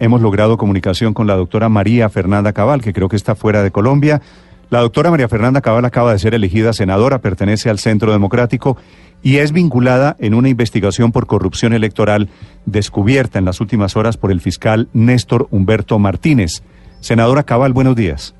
Hemos logrado comunicación con la doctora María Fernanda Cabal, que creo que está fuera de Colombia. La doctora María Fernanda Cabal acaba de ser elegida senadora, pertenece al Centro Democrático y es vinculada en una investigación por corrupción electoral descubierta en las últimas horas por el fiscal Néstor Humberto Martínez. Senadora Cabal, buenos días.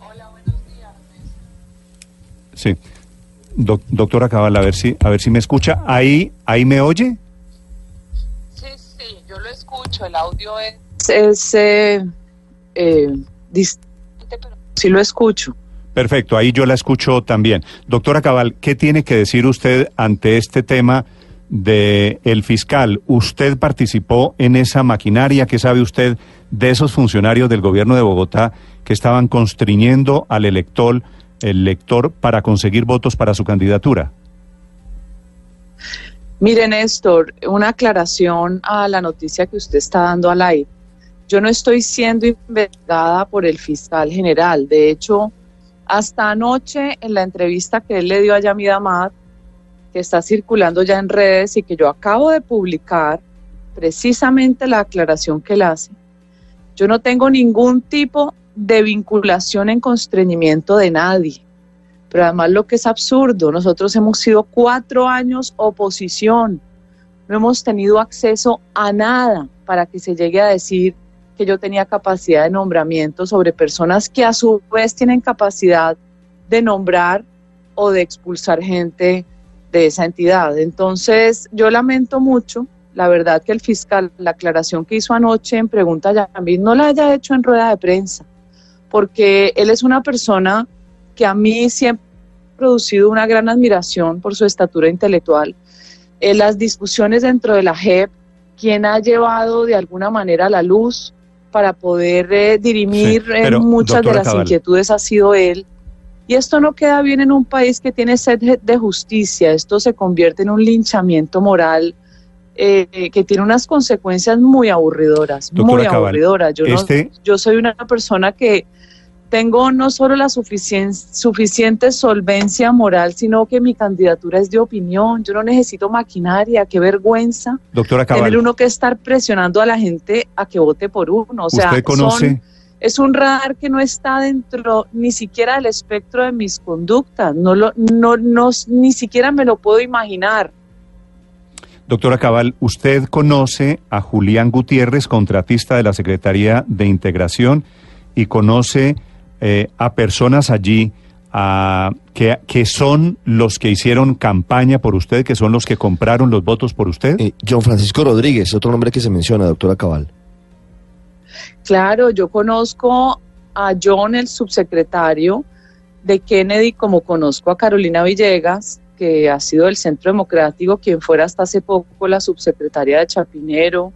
Hola, buenos días. Sí. Doc- doctora Cabal, a ver si a ver si me escucha. Ahí ahí me oye? El audio es, es eh, eh, distante, pero sí lo escucho. Perfecto, ahí yo la escucho también. Doctora Cabal, ¿qué tiene que decir usted ante este tema de el fiscal? ¿Usted participó en esa maquinaria? ¿Qué sabe usted de esos funcionarios del gobierno de Bogotá que estaban constriñendo al elector, el lector para conseguir votos para su candidatura? Mire, Néstor, una aclaración a la noticia que usted está dando al aire. Yo no estoy siendo investigada por el fiscal general. De hecho, hasta anoche, en la entrevista que él le dio a Yamida Amad, que está circulando ya en redes y que yo acabo de publicar, precisamente la aclaración que él hace, yo no tengo ningún tipo de vinculación en constreñimiento de nadie. Pero además lo que es absurdo, nosotros hemos sido cuatro años oposición, no hemos tenido acceso a nada para que se llegue a decir que yo tenía capacidad de nombramiento sobre personas que a su vez tienen capacidad de nombrar o de expulsar gente de esa entidad. Entonces, yo lamento mucho, la verdad, que el fiscal, la aclaración que hizo anoche en pregunta a Yamil, no la haya hecho en rueda de prensa, porque él es una persona que a mí siempre ha producido una gran admiración por su estatura intelectual. En las discusiones dentro de la JEP, quien ha llevado de alguna manera a la luz para poder eh, dirimir Sí, eh, pero, muchas de las Cabal. inquietudes ha sido él. Y esto no queda bien en un país que tiene sed de- justicia. Esto se convierte en un linchamiento moral eh, que tiene unas consecuencias muy aburridoras, Doctora muy Cabal, aburridoras. Yo, no- este- yo soy una persona que tengo no solo la suficien- suficiente solvencia moral, sino que mi candidatura es de opinión. Yo no necesito maquinaria, qué vergüenza Doctora tener Cabal, uno que estar presionando a la gente a que vote por uno. O sea, ¿usted conoce? son- es un radar que no está dentro ni siquiera del espectro de mis conductas. No lo, no, no, ni siquiera me lo puedo imaginar. Doctora Cabal, ¿usted conoce a Julián Gutiérrez, contratista de la Secretaría de Integración, y conoce eh, a personas allí a- que, que son los que hicieron campaña por usted, que son los que compraron los votos por usted? Eh, John Francisco Rodríguez, otro nombre que se menciona, doctora Cabal. Claro, yo conozco a John, el subsecretario de Kennedy, como conozco a Carolina Villegas, que ha sido del Centro Democrático, quien fuera hasta hace poco la subsecretaria de Chapinero,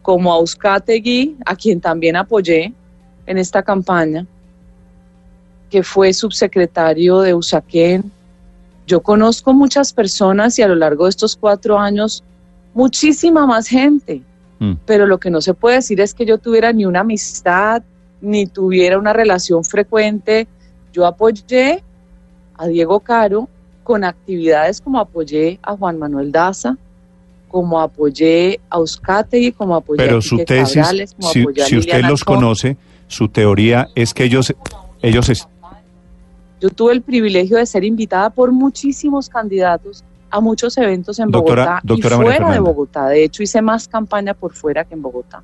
como a Uzcategui, a quien también apoyé en esta campaña, que fue subsecretario de Usaquén. Yo conozco muchas personas y a lo largo de estos cuatro años, muchísima más gente Mm. pero lo que no se puede decir es que yo tuviera ni una amistad, ni tuviera una relación frecuente. Yo apoyé a Diego Caro con actividades como apoyé a Juan Manuel Daza, como apoyé a Euskategui, como apoyé a Pero Quique su tesis, Cabrales, como si, apoyé a si usted los conoce, su teoría es que ellos, ellos Yo tuve el privilegio de ser invitada por muchísimos candidatos a muchos eventos en Doctora- Bogotá doctora y María fuera de. Bogotá. De hecho, hice más campaña por fuera que en Bogotá.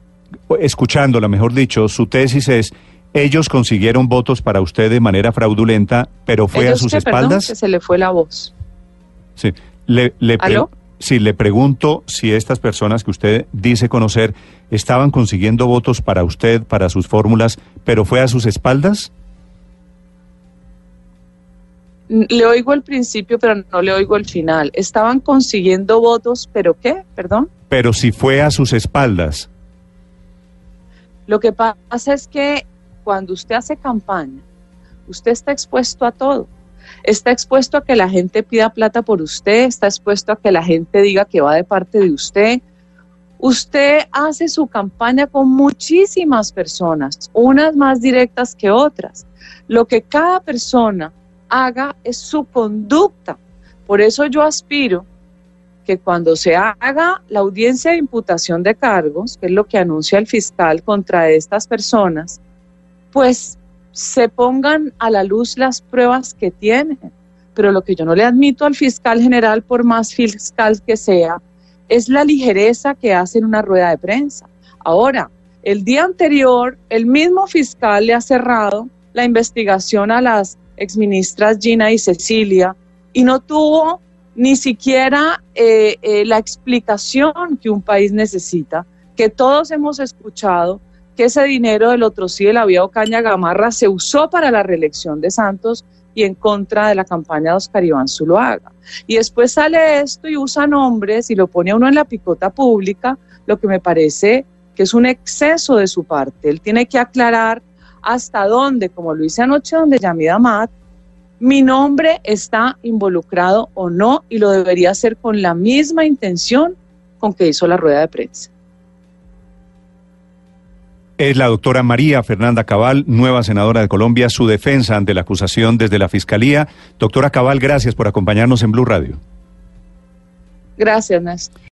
escuchándola, mejor dicho, su tesis es, ellos consiguieron votos para usted de manera fraudulenta, pero fue a sus que, perdón, espaldas. que se le fue la voz. Sí, le, le, ¿Aló? sí, le pregunto si estas personas que usted dice conocer estaban consiguiendo votos para usted, para sus fórmulas, pero fue a sus espaldas. Le oigo el principio, pero no le oigo el final. Estaban consiguiendo votos, pero ¿qué? Perdón. Pero si fue a sus espaldas. Lo que pasa es que cuando usted hace campaña, usted está expuesto a todo. Está expuesto a que la gente pida plata por usted, está expuesto a que la gente diga que va de parte de usted. Usted hace su campaña con muchísimas personas, unas más directas que otras. Lo que cada persona haga es su conducta. Por eso yo aspiro que cuando se haga la audiencia de imputación de cargos, que es lo que anuncia el fiscal contra estas personas, pues se pongan a la luz las pruebas que tienen. Pero lo que yo no le admito al fiscal general, por más fiscal que sea, es la ligereza que hace en una rueda de prensa. Ahora, el día anterior, el mismo fiscal le ha cerrado la investigación a las exministras Gina y Cecilia y no tuvo ni siquiera eh, eh, la explicación que un país necesita, que todos hemos escuchado que ese dinero del otro sí de la vía Ocaña Gamarra se usó para la reelección de Santos y en contra de la campaña de Oscar Iván Zuluaga. Y después sale esto y usa nombres y lo pone a uno en la picota pública, lo que me parece que es un exceso de su parte. Él tiene que aclarar hasta dónde, como lo hice anoche donde Yamida Mat, mi nombre está involucrado o no y lo debería hacer con la misma intención con que hizo la rueda de prensa. Es la doctora María Fernanda Cabal, nueva senadora de Colombia, su defensa ante la acusación desde la Fiscalía. Doctora Cabal, gracias por acompañarnos en Blue Radio. Gracias, Néstor.